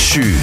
续